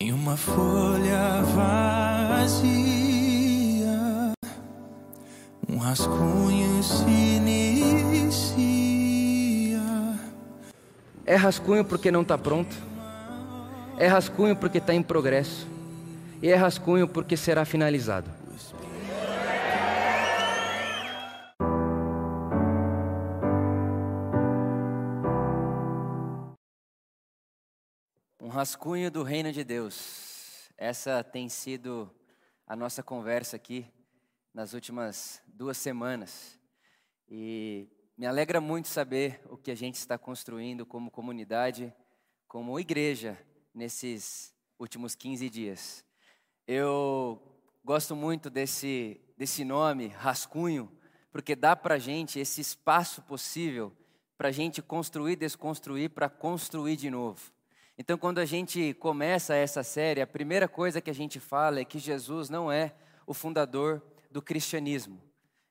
Em uma folha vazia, um rascunho se inicia. É rascunho porque não está pronto. É rascunho porque está em progresso. E é rascunho porque será finalizado. Rascunho do reino de Deus. Essa tem sido a nossa conversa aqui nas últimas duas semanas. E me alegra muito saber o que a gente está construindo como comunidade, como igreja, nesses últimos 15 dias. Eu gosto muito desse, desse nome, rascunho, porque dá para a gente esse espaço possível para a gente construir, desconstruir, para construir de novo. Então, quando a gente começa essa série, a primeira coisa que a gente fala é que Jesus não é o fundador do cristianismo.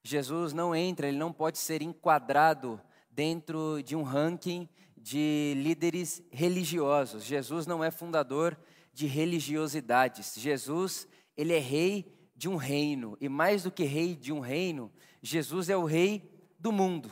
Jesus não entra, ele não pode ser enquadrado dentro de um ranking de líderes religiosos. Jesus não é fundador de religiosidades. Jesus, ele é rei de um reino, e mais do que rei de um reino, Jesus é o rei do mundo.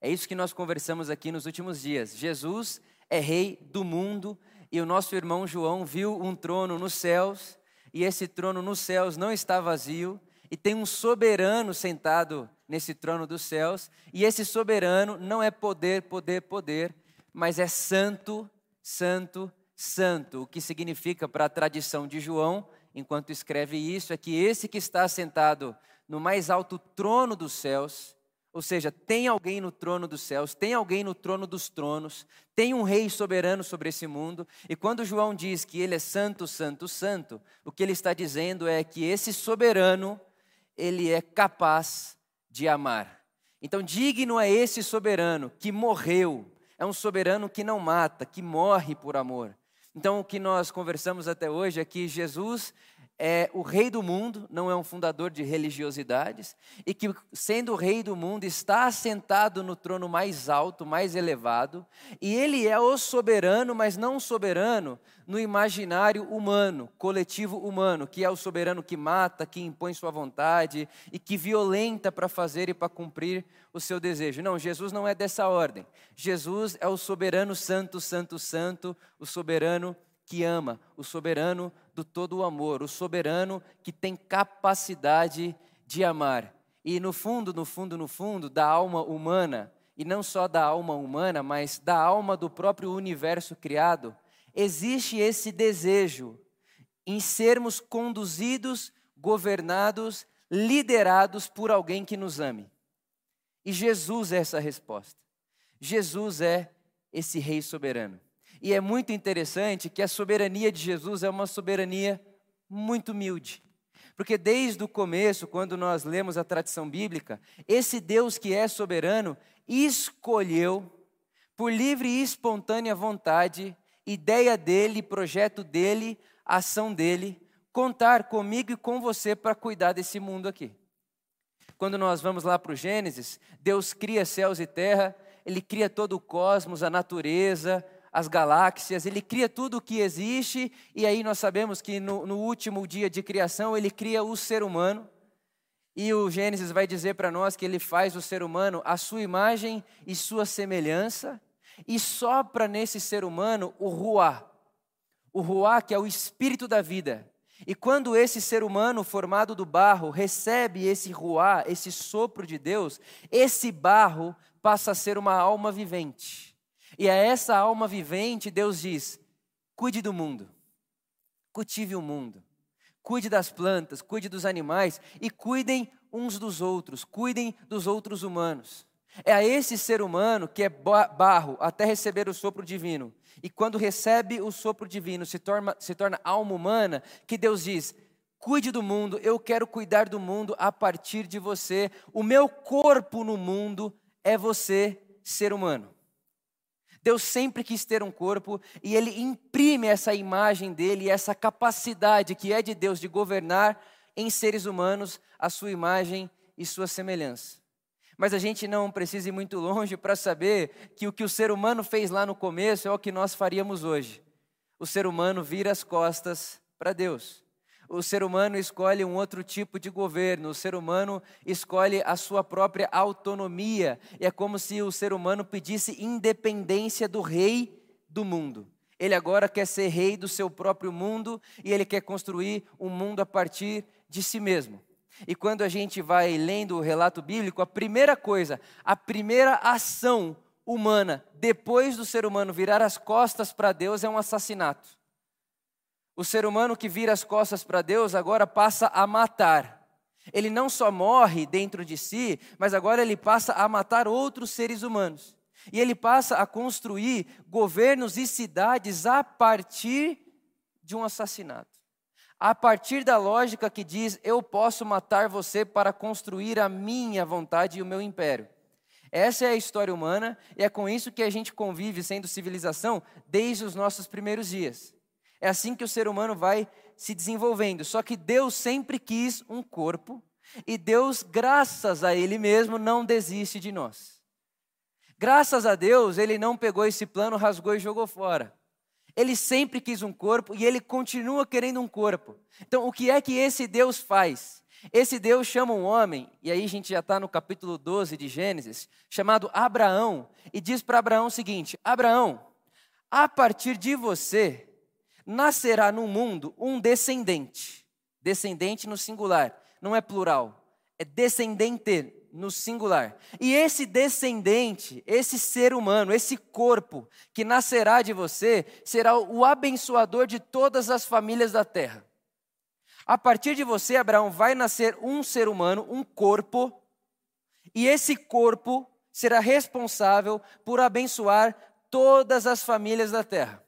É isso que nós conversamos aqui nos últimos dias. Jesus é rei do mundo e o nosso irmão João viu um trono nos céus e esse trono nos céus não está vazio e tem um soberano sentado nesse trono dos céus e esse soberano não é poder, poder, poder, mas é santo, santo, santo, o que significa para a tradição de João, enquanto escreve isso, é que esse que está sentado no mais alto trono dos céus ou seja, tem alguém no trono dos céus, tem alguém no trono dos tronos, tem um rei soberano sobre esse mundo. E quando João diz que ele é santo, santo, santo, o que ele está dizendo é que esse soberano, ele é capaz de amar. Então, digno é esse soberano que morreu, é um soberano que não mata, que morre por amor. Então, o que nós conversamos até hoje é que Jesus é o rei do mundo, não é um fundador de religiosidades, e que, sendo o rei do mundo, está assentado no trono mais alto, mais elevado, e ele é o soberano, mas não soberano no imaginário humano, coletivo humano, que é o soberano que mata, que impõe sua vontade e que violenta para fazer e para cumprir o seu desejo. Não, Jesus não é dessa ordem. Jesus é o soberano santo, santo, santo, o soberano que ama, o soberano do todo o amor, o soberano que tem capacidade de amar. E no fundo, no fundo, no fundo, da alma humana, e não só da alma humana, mas da alma do próprio universo criado, existe esse desejo em sermos conduzidos, governados, liderados por alguém que nos ame. E Jesus é essa resposta. Jesus é esse rei soberano. E é muito interessante que a soberania de Jesus é uma soberania muito humilde. Porque desde o começo, quando nós lemos a tradição bíblica, esse Deus que é soberano escolheu, por livre e espontânea vontade, ideia dele, projeto dele, ação dele, contar comigo e com você para cuidar desse mundo aqui. Quando nós vamos lá para o Gênesis, Deus cria céus e terra, ele cria todo o cosmos, a natureza, as galáxias, ele cria tudo o que existe, e aí nós sabemos que no, no último dia de criação ele cria o ser humano. E o Gênesis vai dizer para nós que ele faz o ser humano a sua imagem e sua semelhança, e sopra nesse ser humano o Ruá. O Ruá, que é o espírito da vida. E quando esse ser humano formado do barro recebe esse Ruá, esse sopro de Deus, esse barro passa a ser uma alma vivente. E a essa alma vivente, Deus diz: cuide do mundo, cultive o mundo, cuide das plantas, cuide dos animais e cuidem uns dos outros, cuidem dos outros humanos. É a esse ser humano que é barro até receber o sopro divino. E quando recebe o sopro divino, se torna, se torna alma humana, que Deus diz: cuide do mundo, eu quero cuidar do mundo a partir de você. O meu corpo no mundo é você, ser humano. Deus sempre quis ter um corpo e ele imprime essa imagem dele, essa capacidade que é de Deus de governar em seres humanos a sua imagem e sua semelhança. Mas a gente não precisa ir muito longe para saber que o que o ser humano fez lá no começo é o que nós faríamos hoje. o ser humano vira as costas para Deus. O ser humano escolhe um outro tipo de governo, o ser humano escolhe a sua própria autonomia. E é como se o ser humano pedisse independência do rei do mundo. Ele agora quer ser rei do seu próprio mundo e ele quer construir um mundo a partir de si mesmo. E quando a gente vai lendo o relato bíblico, a primeira coisa, a primeira ação humana, depois do ser humano virar as costas para Deus, é um assassinato. O ser humano que vira as costas para Deus agora passa a matar. Ele não só morre dentro de si, mas agora ele passa a matar outros seres humanos. E ele passa a construir governos e cidades a partir de um assassinato. A partir da lógica que diz: eu posso matar você para construir a minha vontade e o meu império. Essa é a história humana e é com isso que a gente convive sendo civilização desde os nossos primeiros dias. É assim que o ser humano vai se desenvolvendo. Só que Deus sempre quis um corpo e Deus, graças a Ele mesmo, não desiste de nós. Graças a Deus, Ele não pegou esse plano, rasgou e jogou fora. Ele sempre quis um corpo e Ele continua querendo um corpo. Então, o que é que esse Deus faz? Esse Deus chama um homem, e aí a gente já está no capítulo 12 de Gênesis, chamado Abraão, e diz para Abraão o seguinte: Abraão, a partir de você nascerá no mundo um descendente. Descendente no singular, não é plural, é descendente no singular. E esse descendente, esse ser humano, esse corpo que nascerá de você, será o abençoador de todas as famílias da terra. A partir de você, Abraão, vai nascer um ser humano, um corpo, e esse corpo será responsável por abençoar todas as famílias da terra.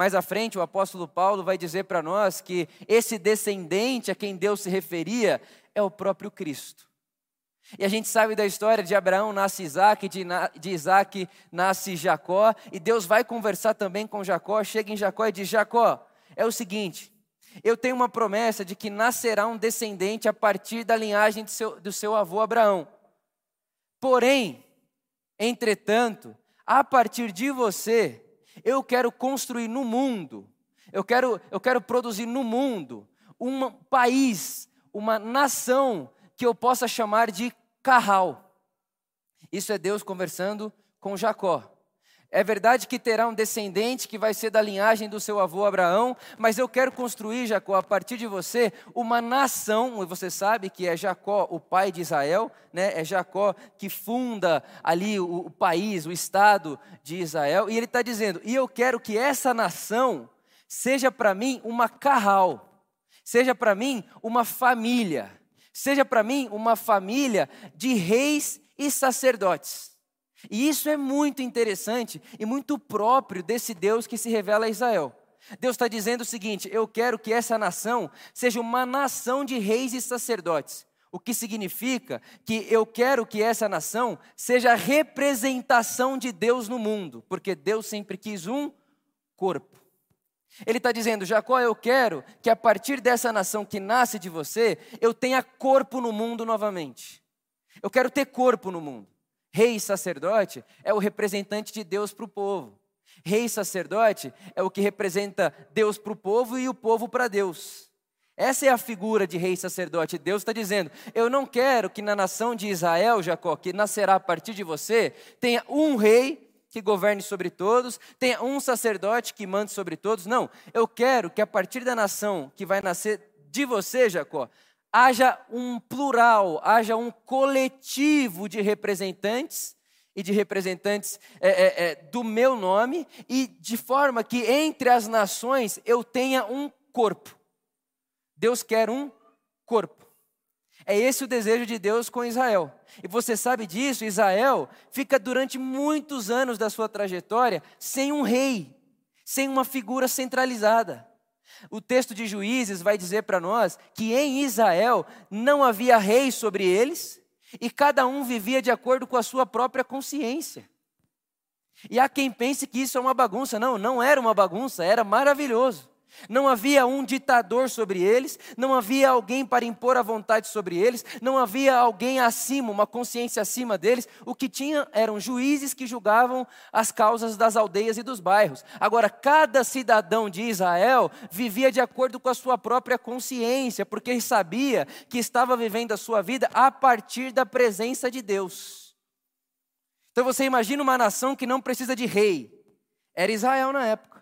Mais à frente, o apóstolo Paulo vai dizer para nós que esse descendente a quem Deus se referia é o próprio Cristo. E a gente sabe da história de Abraão nasce Isaac, de, de Isaac nasce Jacó, e Deus vai conversar também com Jacó, chega em Jacó e diz: Jacó, é o seguinte, eu tenho uma promessa de que nascerá um descendente a partir da linhagem seu, do seu avô Abraão. Porém, entretanto, a partir de você, eu quero construir no mundo, eu quero, eu quero produzir no mundo um país, uma nação que eu possa chamar de Carral. Isso é Deus conversando com Jacó. É verdade que terá um descendente que vai ser da linhagem do seu avô Abraão, mas eu quero construir, Jacó, a partir de você, uma nação, e você sabe que é Jacó, o pai de Israel, né? é Jacó que funda ali o, o país, o estado de Israel, e ele está dizendo: e eu quero que essa nação seja para mim uma carral, seja para mim uma família, seja para mim uma família de reis e sacerdotes. E isso é muito interessante e muito próprio desse Deus que se revela a Israel. Deus está dizendo o seguinte: eu quero que essa nação seja uma nação de reis e sacerdotes. O que significa que eu quero que essa nação seja a representação de Deus no mundo, porque Deus sempre quis um corpo. Ele está dizendo, Jacó, eu quero que a partir dessa nação que nasce de você, eu tenha corpo no mundo novamente. Eu quero ter corpo no mundo. Rei e sacerdote é o representante de Deus para o povo. Rei e sacerdote é o que representa Deus para o povo e o povo para Deus. Essa é a figura de rei e sacerdote. Deus está dizendo: Eu não quero que na nação de Israel, Jacó, que nascerá a partir de você, tenha um rei que governe sobre todos, tenha um sacerdote que mande sobre todos. Não, eu quero que a partir da nação que vai nascer de você, Jacó, haja um plural, haja um coletivo de representantes e de representantes é, é, é, do meu nome, e de forma que entre as nações eu tenha um corpo. Deus quer um corpo. É esse o desejo de Deus com Israel. E você sabe disso, Israel fica durante muitos anos da sua trajetória sem um rei, sem uma figura centralizada. O texto de Juízes vai dizer para nós que em Israel não havia rei sobre eles e cada um vivia de acordo com a sua própria consciência. E há quem pense que isso é uma bagunça. Não, não era uma bagunça, era maravilhoso. Não havia um ditador sobre eles, não havia alguém para impor a vontade sobre eles, não havia alguém acima, uma consciência acima deles. O que tinha eram juízes que julgavam as causas das aldeias e dos bairros. Agora, cada cidadão de Israel vivia de acordo com a sua própria consciência, porque sabia que estava vivendo a sua vida a partir da presença de Deus. Então você imagina uma nação que não precisa de rei. Era Israel na época.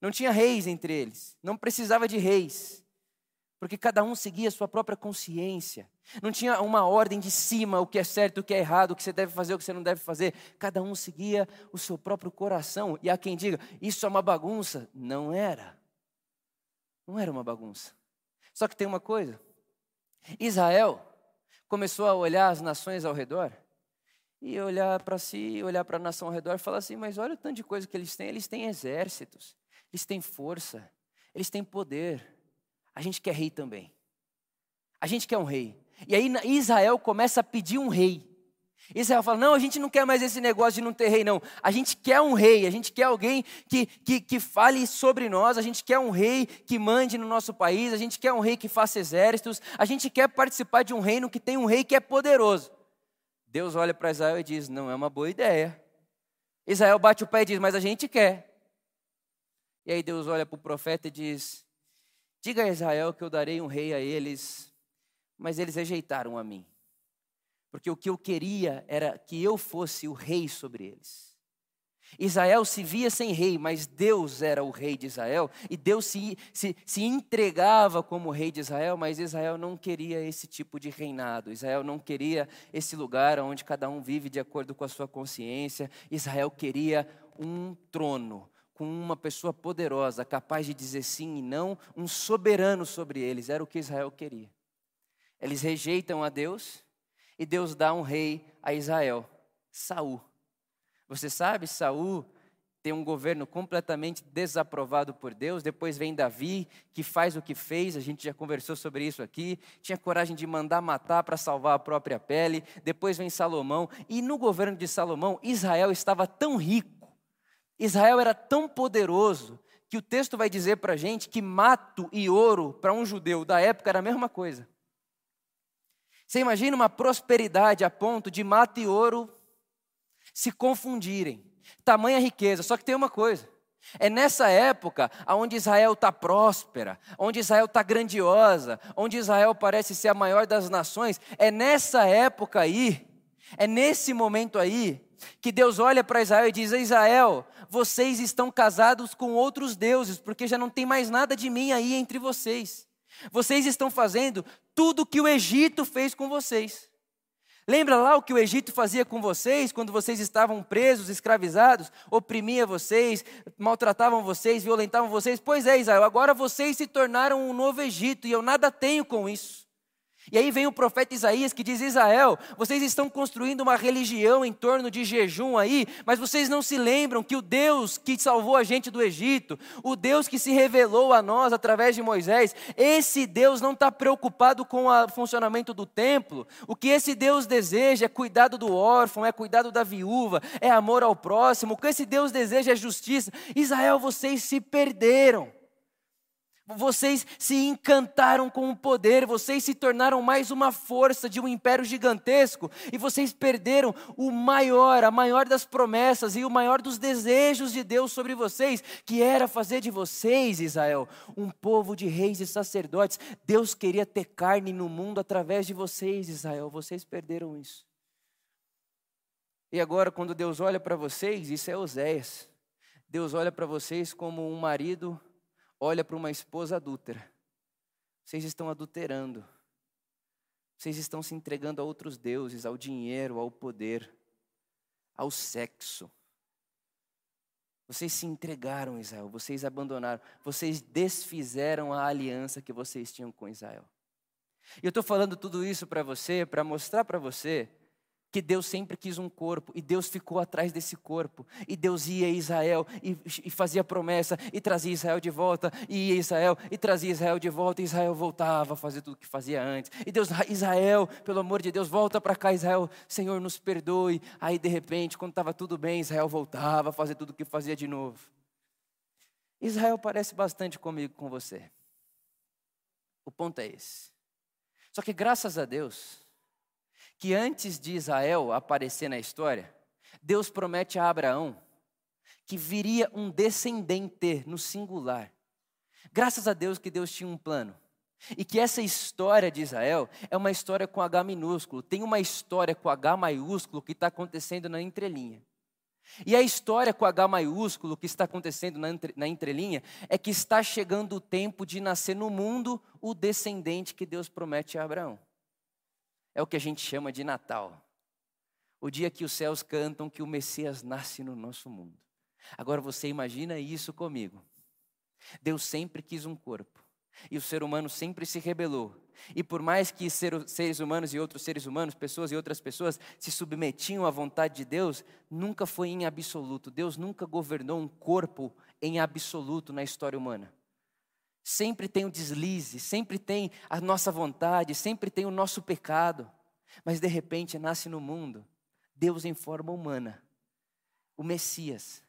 Não tinha reis entre eles, não precisava de reis, porque cada um seguia a sua própria consciência. Não tinha uma ordem de cima, o que é certo, o que é errado, o que você deve fazer, o que você não deve fazer. Cada um seguia o seu próprio coração. E há quem diga, isso é uma bagunça. Não era. Não era uma bagunça. Só que tem uma coisa: Israel começou a olhar as nações ao redor e olhar para si, olhar para a nação ao redor e falar assim: mas olha o tanto de coisa que eles têm. Eles têm exércitos, eles têm força, eles têm poder. A gente quer rei também. A gente quer um rei. E aí Israel começa a pedir um rei. Israel fala: não, a gente não quer mais esse negócio de não ter rei, não. A gente quer um rei, a gente quer alguém que, que, que fale sobre nós, a gente quer um rei que mande no nosso país, a gente quer um rei que faça exércitos, a gente quer participar de um reino que tem um rei que é poderoso. Deus olha para Israel e diz: não é uma boa ideia. Israel bate o pé e diz: mas a gente quer. E aí Deus olha para o profeta e diz: Diga a Israel que eu darei um rei a eles, mas eles rejeitaram a mim. Porque o que eu queria era que eu fosse o rei sobre eles. Israel se via sem rei, mas Deus era o rei de Israel, e Deus se, se, se entregava como rei de Israel, mas Israel não queria esse tipo de reinado, Israel não queria esse lugar onde cada um vive de acordo com a sua consciência, Israel queria um trono, com uma pessoa poderosa, capaz de dizer sim e não, um soberano sobre eles. Era o que Israel queria. Eles rejeitam a Deus e Deus dá um rei a Israel, Saul. Você sabe, Saul tem um governo completamente desaprovado por Deus. Depois vem Davi, que faz o que fez, a gente já conversou sobre isso aqui. Tinha coragem de mandar matar para salvar a própria pele. Depois vem Salomão, e no governo de Salomão, Israel estava tão rico Israel era tão poderoso que o texto vai dizer para a gente que mato e ouro para um judeu da época era a mesma coisa. Você imagina uma prosperidade a ponto de mato e ouro se confundirem. Tamanha riqueza. Só que tem uma coisa. É nessa época onde Israel está próspera, onde Israel está grandiosa, onde Israel parece ser a maior das nações. É nessa época aí, é nesse momento aí, que Deus olha para Israel e diz: Israel, vocês estão casados com outros deuses, porque já não tem mais nada de mim aí entre vocês. Vocês estão fazendo tudo o que o Egito fez com vocês. Lembra lá o que o Egito fazia com vocês quando vocês estavam presos, escravizados, oprimia vocês, maltratavam vocês, violentavam vocês? Pois é, Israel, agora vocês se tornaram um novo Egito e eu nada tenho com isso. E aí vem o profeta Isaías que diz: Israel, vocês estão construindo uma religião em torno de jejum aí, mas vocês não se lembram que o Deus que salvou a gente do Egito, o Deus que se revelou a nós através de Moisés, esse Deus não está preocupado com o funcionamento do templo. O que esse Deus deseja é cuidado do órfão, é cuidado da viúva, é amor ao próximo. O que esse Deus deseja é justiça. Israel, vocês se perderam. Vocês se encantaram com o poder, vocês se tornaram mais uma força de um império gigantesco e vocês perderam o maior, a maior das promessas e o maior dos desejos de Deus sobre vocês, que era fazer de vocês, Israel, um povo de reis e sacerdotes. Deus queria ter carne no mundo através de vocês, Israel. Vocês perderam isso. E agora, quando Deus olha para vocês, isso é Oséias. Deus olha para vocês como um marido olha para uma esposa adúltera. Vocês estão adulterando. Vocês estão se entregando a outros deuses, ao dinheiro, ao poder, ao sexo. Vocês se entregaram, Israel, vocês abandonaram, vocês desfizeram a aliança que vocês tinham com Israel. E eu estou falando tudo isso para você, para mostrar para você que Deus sempre quis um corpo e Deus ficou atrás desse corpo. E Deus ia a Israel e, e, fazia promessa e trazia Israel de volta, e ia a Israel e trazia Israel de volta, e Israel voltava a fazer tudo o que fazia antes. E Deus, Israel, pelo amor de Deus, volta para cá, Israel, Senhor, nos perdoe. Aí de repente, quando estava tudo bem, Israel voltava a fazer tudo o que fazia de novo. Israel parece bastante comigo, com você. O ponto é esse. Só que graças a Deus, que antes de Israel aparecer na história, Deus promete a Abraão que viria um descendente no singular. Graças a Deus que Deus tinha um plano. E que essa história de Israel é uma história com H minúsculo, tem uma história com H maiúsculo que está acontecendo na entrelinha. E a história com H maiúsculo que está acontecendo na, entre, na entrelinha é que está chegando o tempo de nascer no mundo o descendente que Deus promete a Abraão. É o que a gente chama de Natal. O dia que os céus cantam que o Messias nasce no nosso mundo. Agora você imagina isso comigo. Deus sempre quis um corpo. E o ser humano sempre se rebelou. E por mais que seres humanos e outros seres humanos, pessoas e outras pessoas, se submetiam à vontade de Deus, nunca foi em absoluto. Deus nunca governou um corpo em absoluto na história humana. Sempre tem o deslize, sempre tem a nossa vontade, sempre tem o nosso pecado. Mas de repente nasce no mundo Deus em forma humana, o Messias,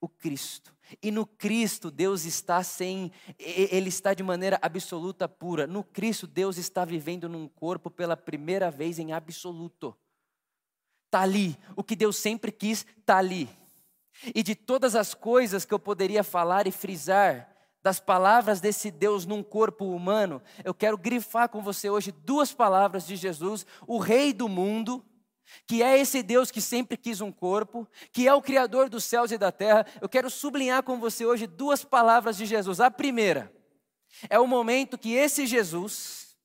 o Cristo. E no Cristo Deus está sem, ele está de maneira absoluta pura. No Cristo Deus está vivendo num corpo pela primeira vez em absoluto. Está ali, o que Deus sempre quis está ali. E de todas as coisas que eu poderia falar e frisar, das palavras desse Deus num corpo humano, eu quero grifar com você hoje duas palavras de Jesus, o Rei do mundo que é esse Deus que sempre quis um corpo, que é o Criador dos céus e da terra, eu quero sublinhar com você hoje duas palavras de Jesus. A primeira é o momento que esse Jesus,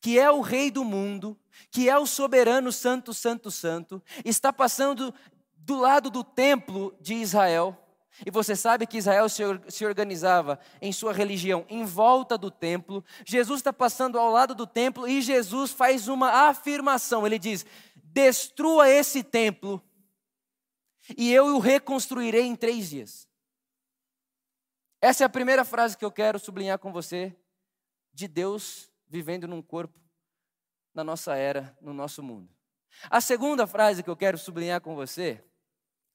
que é o Rei do mundo, que é o soberano Santo, Santo, Santo, está passando do lado do templo de Israel. E você sabe que Israel se organizava em sua religião em volta do templo. Jesus está passando ao lado do templo e Jesus faz uma afirmação. Ele diz: destrua esse templo e eu o reconstruirei em três dias. Essa é a primeira frase que eu quero sublinhar com você de Deus vivendo num corpo na nossa era, no nosso mundo. A segunda frase que eu quero sublinhar com você,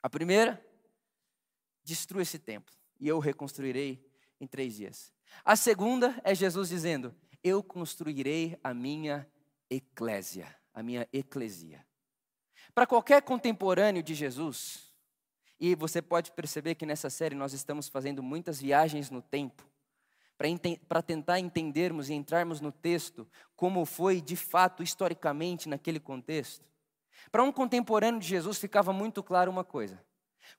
a primeira, destrua esse templo e eu o reconstruirei em três dias. A segunda é Jesus dizendo: Eu construirei a minha eclésia a minha eclesia. Para qualquer contemporâneo de Jesus, e você pode perceber que nessa série nós estamos fazendo muitas viagens no tempo, para tentar entendermos e entrarmos no texto como foi de fato, historicamente, naquele contexto. Para um contemporâneo de Jesus ficava muito claro uma coisa: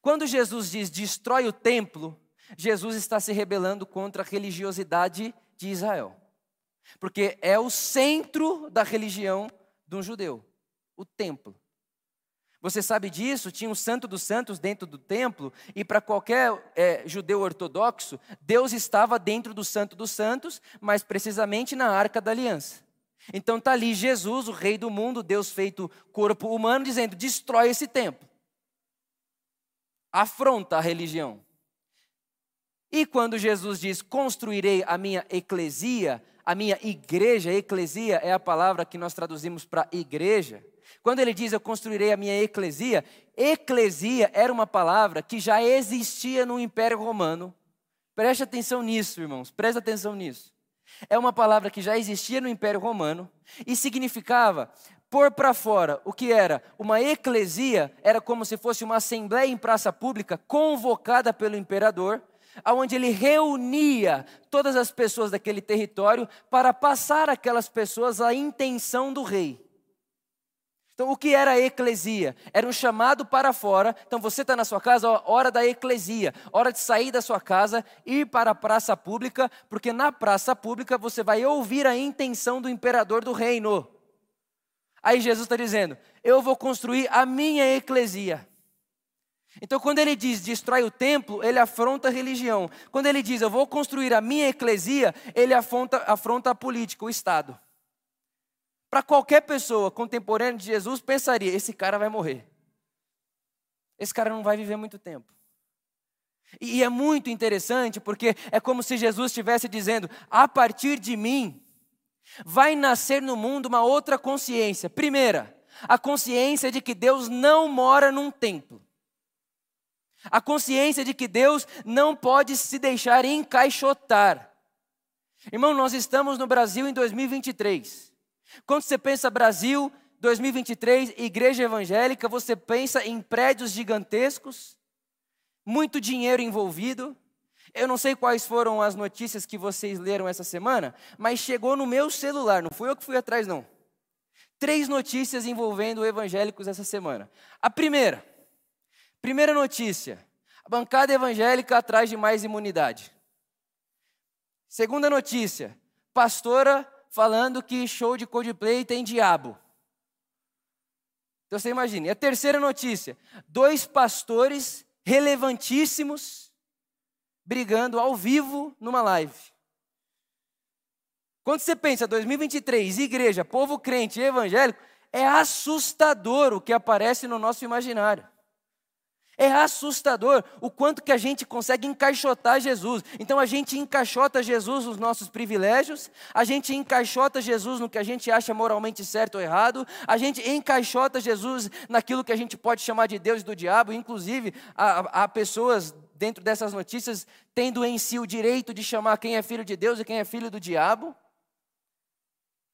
quando Jesus diz destrói o templo, Jesus está se rebelando contra a religiosidade de Israel, porque é o centro da religião de um judeu, o templo. Você sabe disso? Tinha um santo dos santos dentro do templo, e para qualquer é, judeu ortodoxo, Deus estava dentro do santo dos santos, mas precisamente na arca da aliança. Então está ali Jesus, o rei do mundo, Deus feito corpo humano, dizendo: destrói esse templo. Afronta a religião. E quando Jesus diz: construirei a minha eclesia, a minha igreja, eclesia é a palavra que nós traduzimos para igreja. Quando ele diz eu construirei a minha eclesia, eclesia era uma palavra que já existia no Império Romano. Preste atenção nisso, irmãos, preste atenção nisso. É uma palavra que já existia no Império Romano e significava pôr para fora o que era uma eclesia, era como se fosse uma assembleia em praça pública convocada pelo imperador onde ele reunia todas as pessoas daquele território para passar aquelas pessoas a intenção do rei. Então, o que era a eclesia? Era um chamado para fora. Então, você está na sua casa, hora da eclesia, hora de sair da sua casa, ir para a praça pública, porque na praça pública você vai ouvir a intenção do imperador do reino. Aí Jesus está dizendo: Eu vou construir a minha eclesia. Então, quando ele diz destrói o templo, ele afronta a religião. Quando ele diz eu vou construir a minha eclesia, ele afronta, afronta a política, o Estado. Para qualquer pessoa contemporânea de Jesus, pensaria: esse cara vai morrer. Esse cara não vai viver muito tempo. E é muito interessante porque é como se Jesus estivesse dizendo: a partir de mim, vai nascer no mundo uma outra consciência. Primeira, a consciência de que Deus não mora num templo. A consciência de que Deus não pode se deixar encaixotar. Irmão, nós estamos no Brasil em 2023. Quando você pensa Brasil 2023, igreja evangélica, você pensa em prédios gigantescos, muito dinheiro envolvido. Eu não sei quais foram as notícias que vocês leram essa semana, mas chegou no meu celular, não fui eu que fui atrás, não. Três notícias envolvendo evangélicos essa semana. A primeira, primeira notícia: a bancada evangélica atrás de mais imunidade. Segunda notícia: pastora falando que show de Coldplay tem diabo. Então você imagina. E a terceira notícia: dois pastores relevantíssimos brigando ao vivo numa live. Quando você pensa 2023, igreja, povo crente, evangélico, é assustador o que aparece no nosso imaginário. É assustador o quanto que a gente consegue encaixotar Jesus. Então a gente encaixota Jesus nos nossos privilégios, a gente encaixota Jesus no que a gente acha moralmente certo ou errado, a gente encaixota Jesus naquilo que a gente pode chamar de Deus e do diabo. Inclusive, há, há pessoas dentro dessas notícias tendo em si o direito de chamar quem é filho de Deus e quem é filho do diabo.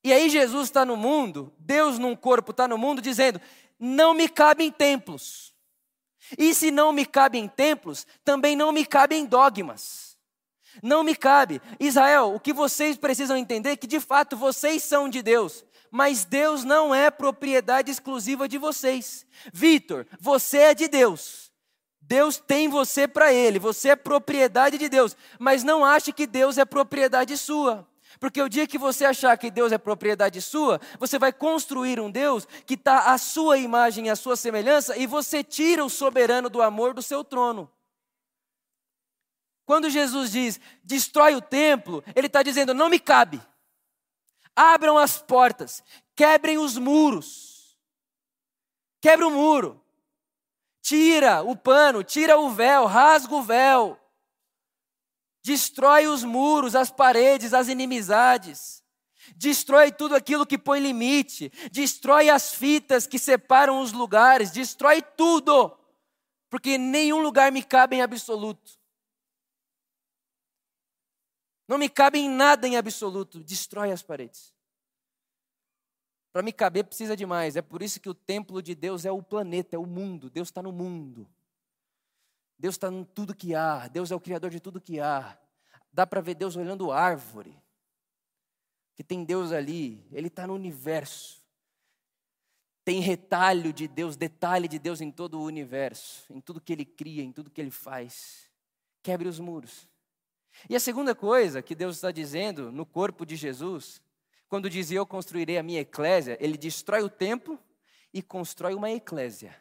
E aí Jesus está no mundo, Deus num corpo está no mundo, dizendo: não me cabem templos. E se não me cabe em templos, também não me cabe em dogmas. Não me cabe. Israel, o que vocês precisam entender é que de fato vocês são de Deus, mas Deus não é propriedade exclusiva de vocês. Vitor, você é de Deus. Deus tem você para Ele, você é propriedade de Deus, mas não ache que Deus é propriedade sua. Porque o dia que você achar que Deus é propriedade sua, você vai construir um Deus que está à sua imagem à sua semelhança, e você tira o soberano do amor do seu trono. Quando Jesus diz, destrói o templo, ele está dizendo, não me cabe. Abram as portas, quebrem os muros. Quebra o muro. Tira o pano, tira o véu, rasga o véu. Destrói os muros, as paredes, as inimizades, destrói tudo aquilo que põe limite, destrói as fitas que separam os lugares, destrói tudo, porque nenhum lugar me cabe em absoluto. Não me cabe em nada em absoluto, destrói as paredes. Para me caber precisa de mais, é por isso que o templo de Deus é o planeta, é o mundo, Deus está no mundo. Deus está em tudo que há, Deus é o Criador de tudo que há. Dá para ver Deus olhando árvore, que tem Deus ali, Ele está no universo. Tem retalho de Deus, detalhe de Deus em todo o universo, em tudo que Ele cria, em tudo que Ele faz. Quebre os muros. E a segunda coisa que Deus está dizendo no corpo de Jesus, quando diz eu construirei a minha eclésia, Ele destrói o templo e constrói uma eclésia.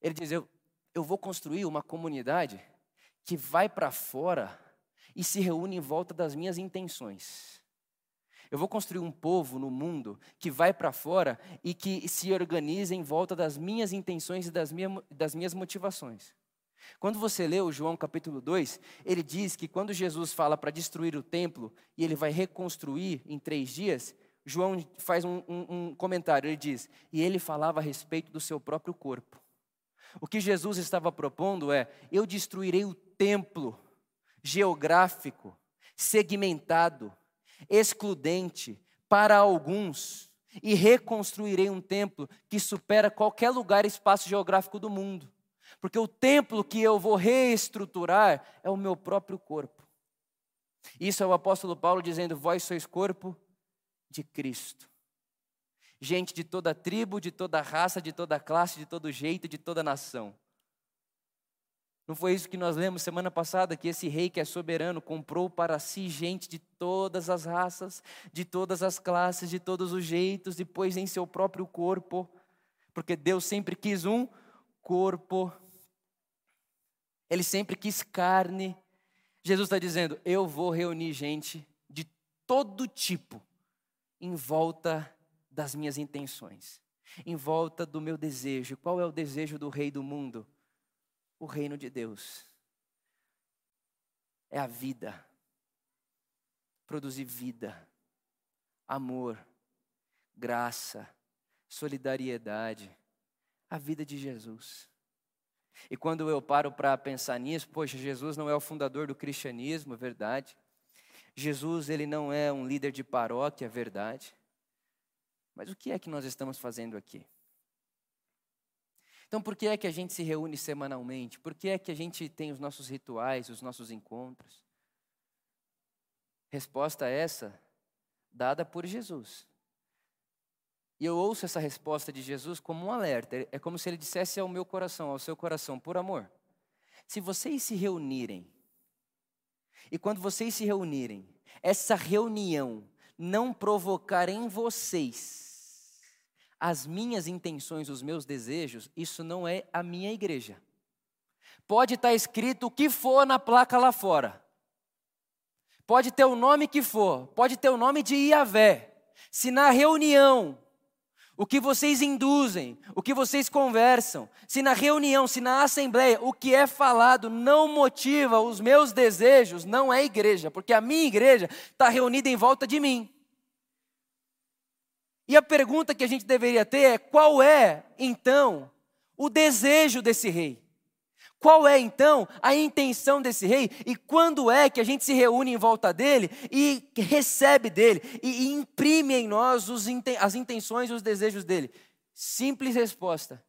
Ele diz: eu, eu vou construir uma comunidade que vai para fora e se reúne em volta das minhas intenções. Eu vou construir um povo no mundo que vai para fora e que se organiza em volta das minhas intenções e das, das minhas motivações. Quando você lê o João capítulo 2, ele diz que quando Jesus fala para destruir o templo e ele vai reconstruir em três dias, João faz um, um, um comentário, ele diz, e ele falava a respeito do seu próprio corpo. O que Jesus estava propondo é: eu destruirei o templo geográfico, segmentado, excludente para alguns e reconstruirei um templo que supera qualquer lugar e espaço geográfico do mundo. Porque o templo que eu vou reestruturar é o meu próprio corpo. Isso é o apóstolo Paulo dizendo: Vós sois corpo de Cristo gente de toda tribo, de toda raça, de toda classe, de todo jeito, de toda nação. Não foi isso que nós lemos semana passada, que esse rei que é soberano comprou para si gente de todas as raças, de todas as classes, de todos os jeitos, e em seu próprio corpo, porque Deus sempre quis um corpo, Ele sempre quis carne. Jesus está dizendo: Eu vou reunir gente de todo tipo em volta das minhas intenções, em volta do meu desejo. Qual é o desejo do rei do mundo? O reino de Deus. É a vida. Produzir vida, amor, graça, solidariedade, a vida de Jesus. E quando eu paro para pensar nisso, poxa, Jesus não é o fundador do cristianismo, é verdade. Jesus, ele não é um líder de paróquia, é verdade. Mas o que é que nós estamos fazendo aqui? Então, por que é que a gente se reúne semanalmente? Por que é que a gente tem os nossos rituais, os nossos encontros? Resposta essa dada por Jesus. E eu ouço essa resposta de Jesus como um alerta. É como se ele dissesse ao meu coração, ao seu coração, por amor. Se vocês se reunirem, e quando vocês se reunirem, essa reunião não provocar em vocês as minhas intenções, os meus desejos, isso não é a minha igreja. Pode estar escrito o que for na placa lá fora. Pode ter o nome que for, pode ter o nome de Iavé. Se na reunião o que vocês induzem, o que vocês conversam, se na reunião, se na assembleia, o que é falado não motiva os meus desejos, não é igreja, porque a minha igreja está reunida em volta de mim. E a pergunta que a gente deveria ter é: qual é, então, o desejo desse rei? Qual é então a intenção desse rei e quando é que a gente se reúne em volta dele e recebe dele e, imprime em nós as intenções e os desejos dele? Simples resposta,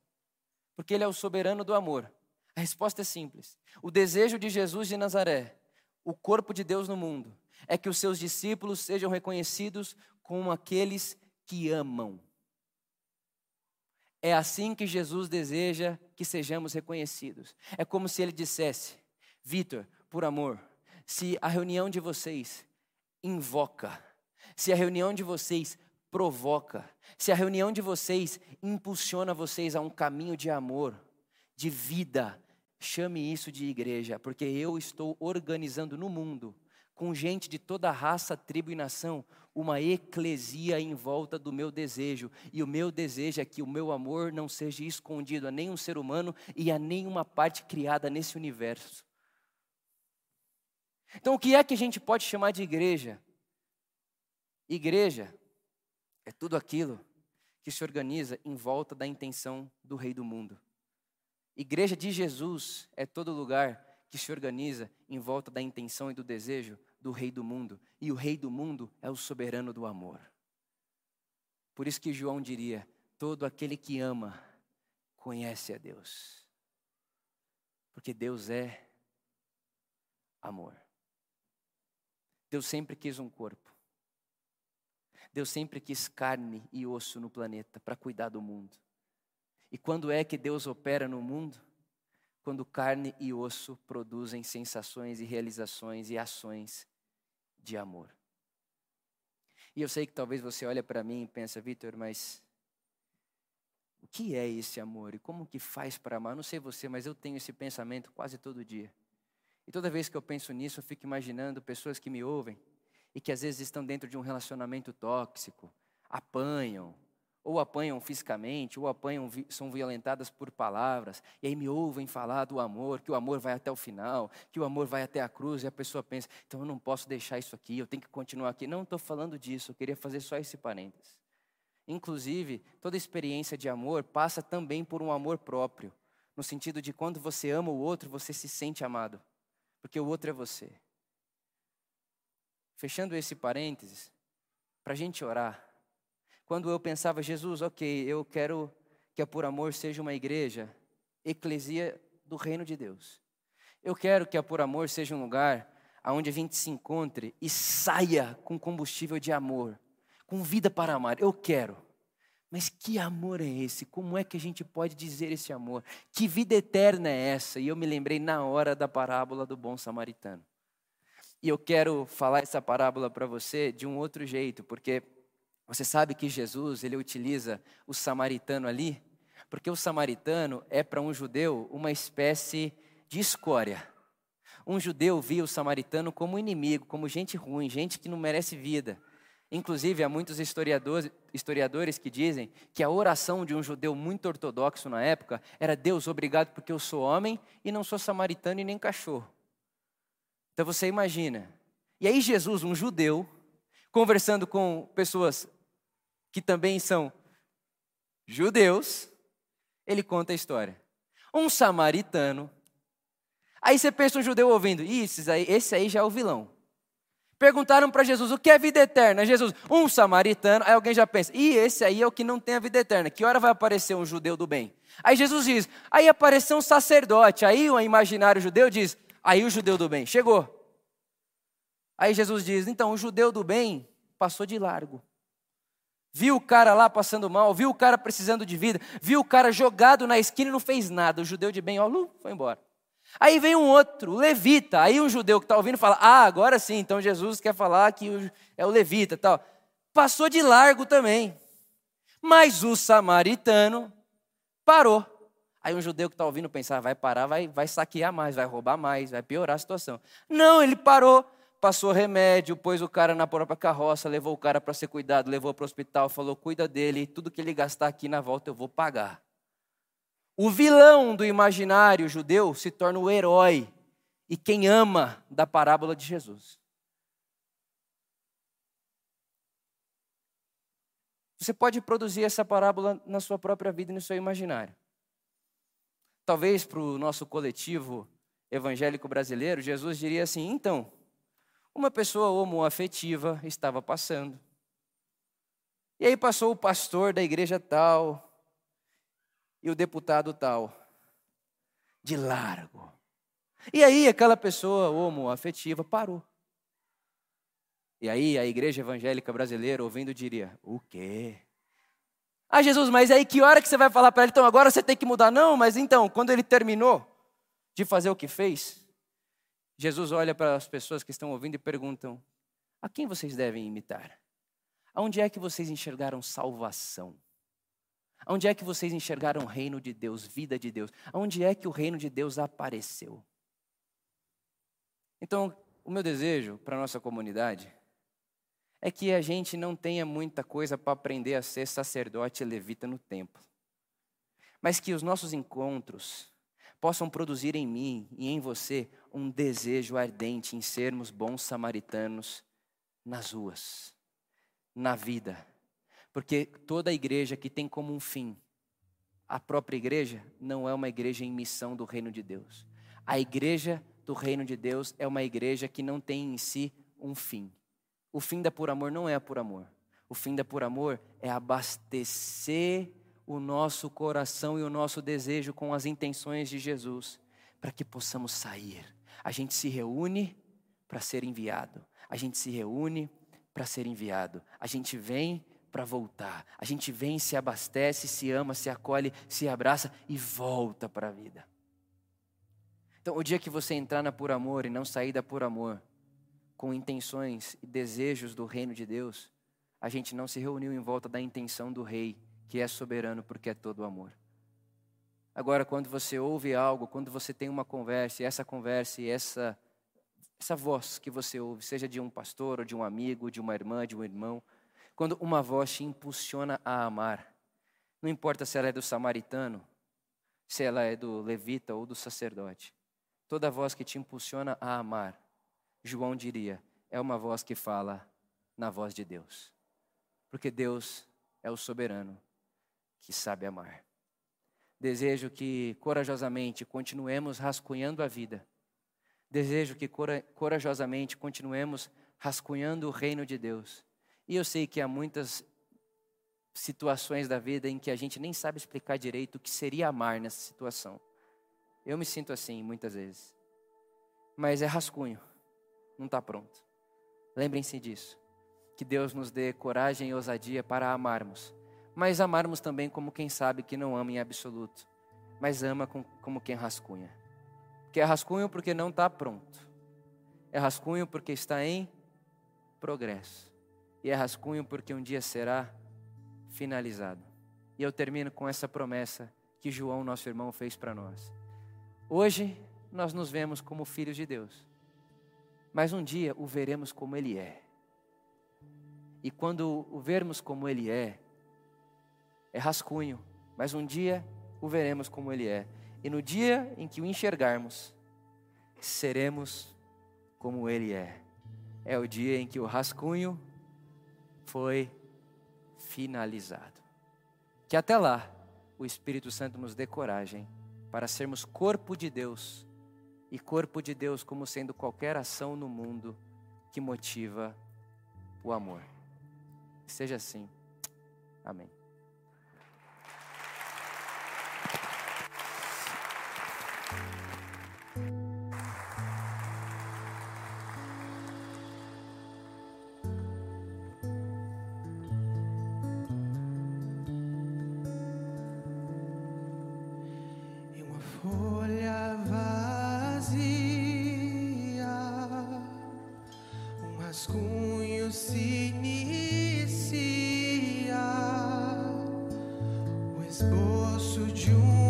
porque ele é o soberano do amor. A resposta é simples. O desejo de Jesus de Nazaré, o corpo de Deus no mundo, é que os seus discípulos sejam reconhecidos como aqueles que amam. É assim que Jesus deseja que sejamos reconhecidos. É como se ele dissesse: Vitor, por amor, se a reunião de vocês invoca, se a reunião de vocês provoca, se a reunião de vocês impulsiona vocês a um caminho de amor, de vida, chame isso de igreja, porque eu estou organizando no mundo, com gente de toda raça, tribo e nação, uma eclesia em volta do meu desejo. E o meu desejo é que o meu amor não seja escondido a nenhum ser humano e a nenhuma parte criada nesse universo. Então, o que é que a gente pode chamar de igreja? Igreja é tudo aquilo que se organiza em volta da intenção do Rei do mundo. Igreja de Jesus é todo lugar que se organiza em volta da intenção e do desejo do Rei do mundo, e o Rei do mundo é o soberano do amor. Por isso que João diria: todo aquele que ama conhece a Deus, porque Deus é amor. Deus sempre quis um corpo. Deus sempre quis carne e osso no planeta para cuidar do mundo. E quando é que Deus opera no mundo? Quando carne e osso produzem sensações e realizações e ações de amor. E eu sei que talvez você olhe para mim e pensa, Vitor, mas o que é esse amor e como que faz para amar? Não sei você, mas eu tenho esse pensamento quase todo dia. E toda vez que eu penso nisso, eu fico imaginando pessoas que me ouvem e que às vezes estão dentro de um relacionamento tóxico, apanham, ou apanham fisicamente, ou apanham, são violentadas por palavras, e aí me ouvem falar do amor, que o amor vai até o final, que o amor vai até a cruz, e a pessoa pensa, então eu não posso deixar isso aqui, eu tenho que continuar aqui. Não estou falando disso, eu queria fazer só esse parênteses. Inclusive, toda experiência de amor passa também por um amor próprio, no sentido de quando você ama o outro, você se sente amado, porque o outro é você. Fechando esse parênteses, para a gente orar, quando eu pensava, Jesus, ok, eu quero que a Por Amor seja uma igreja, eclesia do reino de Deus. Eu quero que a Por Amor seja um lugar onde a gente se encontre e saia com combustível de amor, com vida para amar. Eu quero. Mas que amor é esse? Como é que a gente pode dizer esse amor? Que vida eterna é essa? E eu me lembrei na hora da parábola do bom samaritano. E eu quero falar essa parábola para você de um outro jeito, porque você sabe que Jesus, ele utiliza o samaritano ali, porque o samaritano é para um judeu uma espécie de escória. Um judeu via o samaritano como inimigo, como gente ruim, gente que não merece vida. Inclusive, há muitos historiadores, historiadores que dizem que a oração de um judeu muito ortodoxo na época era: Deus, obrigado porque eu sou homem e não sou samaritano e nem cachorro. Então você imagina. E aí, Jesus, um judeu, conversando com pessoas que também são judeus, ele conta a história. um samaritano. Aí você pensa um judeu ouvindo, isso aí, esse aí já é o vilão. Perguntaram para Jesus o que é vida eterna. Jesus, um samaritano. Aí alguém já pensa, e esse aí é o que não tem a vida eterna. Que hora vai aparecer um judeu do bem? Aí Jesus diz, aí apareceu um sacerdote. Aí o imaginário judeu diz, aí o judeu do bem chegou. Aí Jesus diz, então o judeu do bem passou de largo. Viu o cara lá passando mal, viu o cara precisando de vida, viu o cara jogado na esquina e não fez nada. O judeu de bem, ó, foi embora. Aí vem um outro, levita. Aí um judeu que está ouvindo fala: Ah, agora sim, então Jesus quer falar que é o levita tal. Passou de largo também. Mas o samaritano parou. Aí um judeu que está ouvindo pensar: vai parar, vai, vai saquear mais, vai roubar mais, vai piorar a situação. Não, ele parou, passou remédio, pôs o cara na própria carroça, levou o cara para ser cuidado, levou para o hospital, falou: cuida dele, tudo que ele gastar aqui na volta eu vou pagar. O vilão do imaginário judeu se torna o herói e quem ama da parábola de Jesus. Você pode produzir essa parábola na sua própria vida e no seu imaginário. Talvez para o nosso coletivo evangélico brasileiro, Jesus diria assim: então, uma pessoa homoafetiva estava passando. E aí passou o pastor da igreja tal, e o deputado tal. De largo. E aí aquela pessoa homoafetiva parou. E aí a igreja evangélica brasileira, ouvindo, diria: O quê? Ah, Jesus, mas aí que hora que você vai falar para ele? Então agora você tem que mudar? Não, mas então, quando ele terminou de fazer o que fez, Jesus olha para as pessoas que estão ouvindo e perguntam: A quem vocês devem imitar? Aonde é que vocês enxergaram salvação? Onde é que vocês enxergaram o reino de Deus, vida de Deus? Onde é que o reino de Deus apareceu? Então, o meu desejo para a nossa comunidade é que a gente não tenha muita coisa para aprender a ser sacerdote levita no templo, mas que os nossos encontros possam produzir em mim e em você um desejo ardente em sermos bons samaritanos nas ruas, na vida porque toda igreja que tem como um fim a própria igreja não é uma igreja em missão do reino de Deus. A igreja do reino de Deus é uma igreja que não tem em si um fim. O fim da por amor não é a por amor. O fim da por amor é abastecer o nosso coração e o nosso desejo com as intenções de Jesus, para que possamos sair. A gente se reúne para ser enviado. A gente se reúne para ser enviado. A gente vem para voltar. A gente vem, se abastece, se ama, se acolhe, se abraça e volta para a vida. Então, o dia que você entrar na por amor e não sair da por amor, com intenções e desejos do reino de Deus, a gente não se reuniu em volta da intenção do rei, que é soberano porque é todo amor. Agora, quando você ouve algo, quando você tem uma conversa, e essa conversa e essa, essa voz que você ouve, seja de um pastor, ou de um amigo, de uma irmã, de um irmão, quando uma voz te impulsiona a amar, não importa se ela é do samaritano, se ela é do levita ou do sacerdote, toda voz que te impulsiona a amar, João diria, é uma voz que fala na voz de Deus. Porque Deus é o soberano que sabe amar. Desejo que corajosamente continuemos rascunhando a vida. Desejo que corajosamente continuemos rascunhando o reino de Deus e eu sei que há muitas situações da vida em que a gente nem sabe explicar direito o que seria amar nessa situação. Eu me sinto assim muitas vezes. Mas é rascunho, não está pronto. Lembrem-se disso. Que Deus nos dê coragem e ousadia para amarmos, mas amarmos também como quem sabe que não ama em absoluto, mas ama como quem rascunha. Que é rascunho porque não está pronto, é rascunho porque está em progresso e é rascunho porque um dia será finalizado. E eu termino com essa promessa que João, nosso irmão, fez para nós. Hoje nós nos vemos como filhos de Deus, mas um dia o veremos como Ele é. E quando o vermos como Ele é, é rascunho, mas um dia o veremos como Ele é. E no dia em que o enxergarmos, seremos como Ele é. É o dia em que o rascunho foi finalizado. Que até lá o Espírito Santo nos dê coragem para sermos corpo de Deus e corpo de Deus como sendo qualquer ação no mundo que motiva o amor. seja assim. Amém. folha vazia, um rascunho se inicia, o esboço de um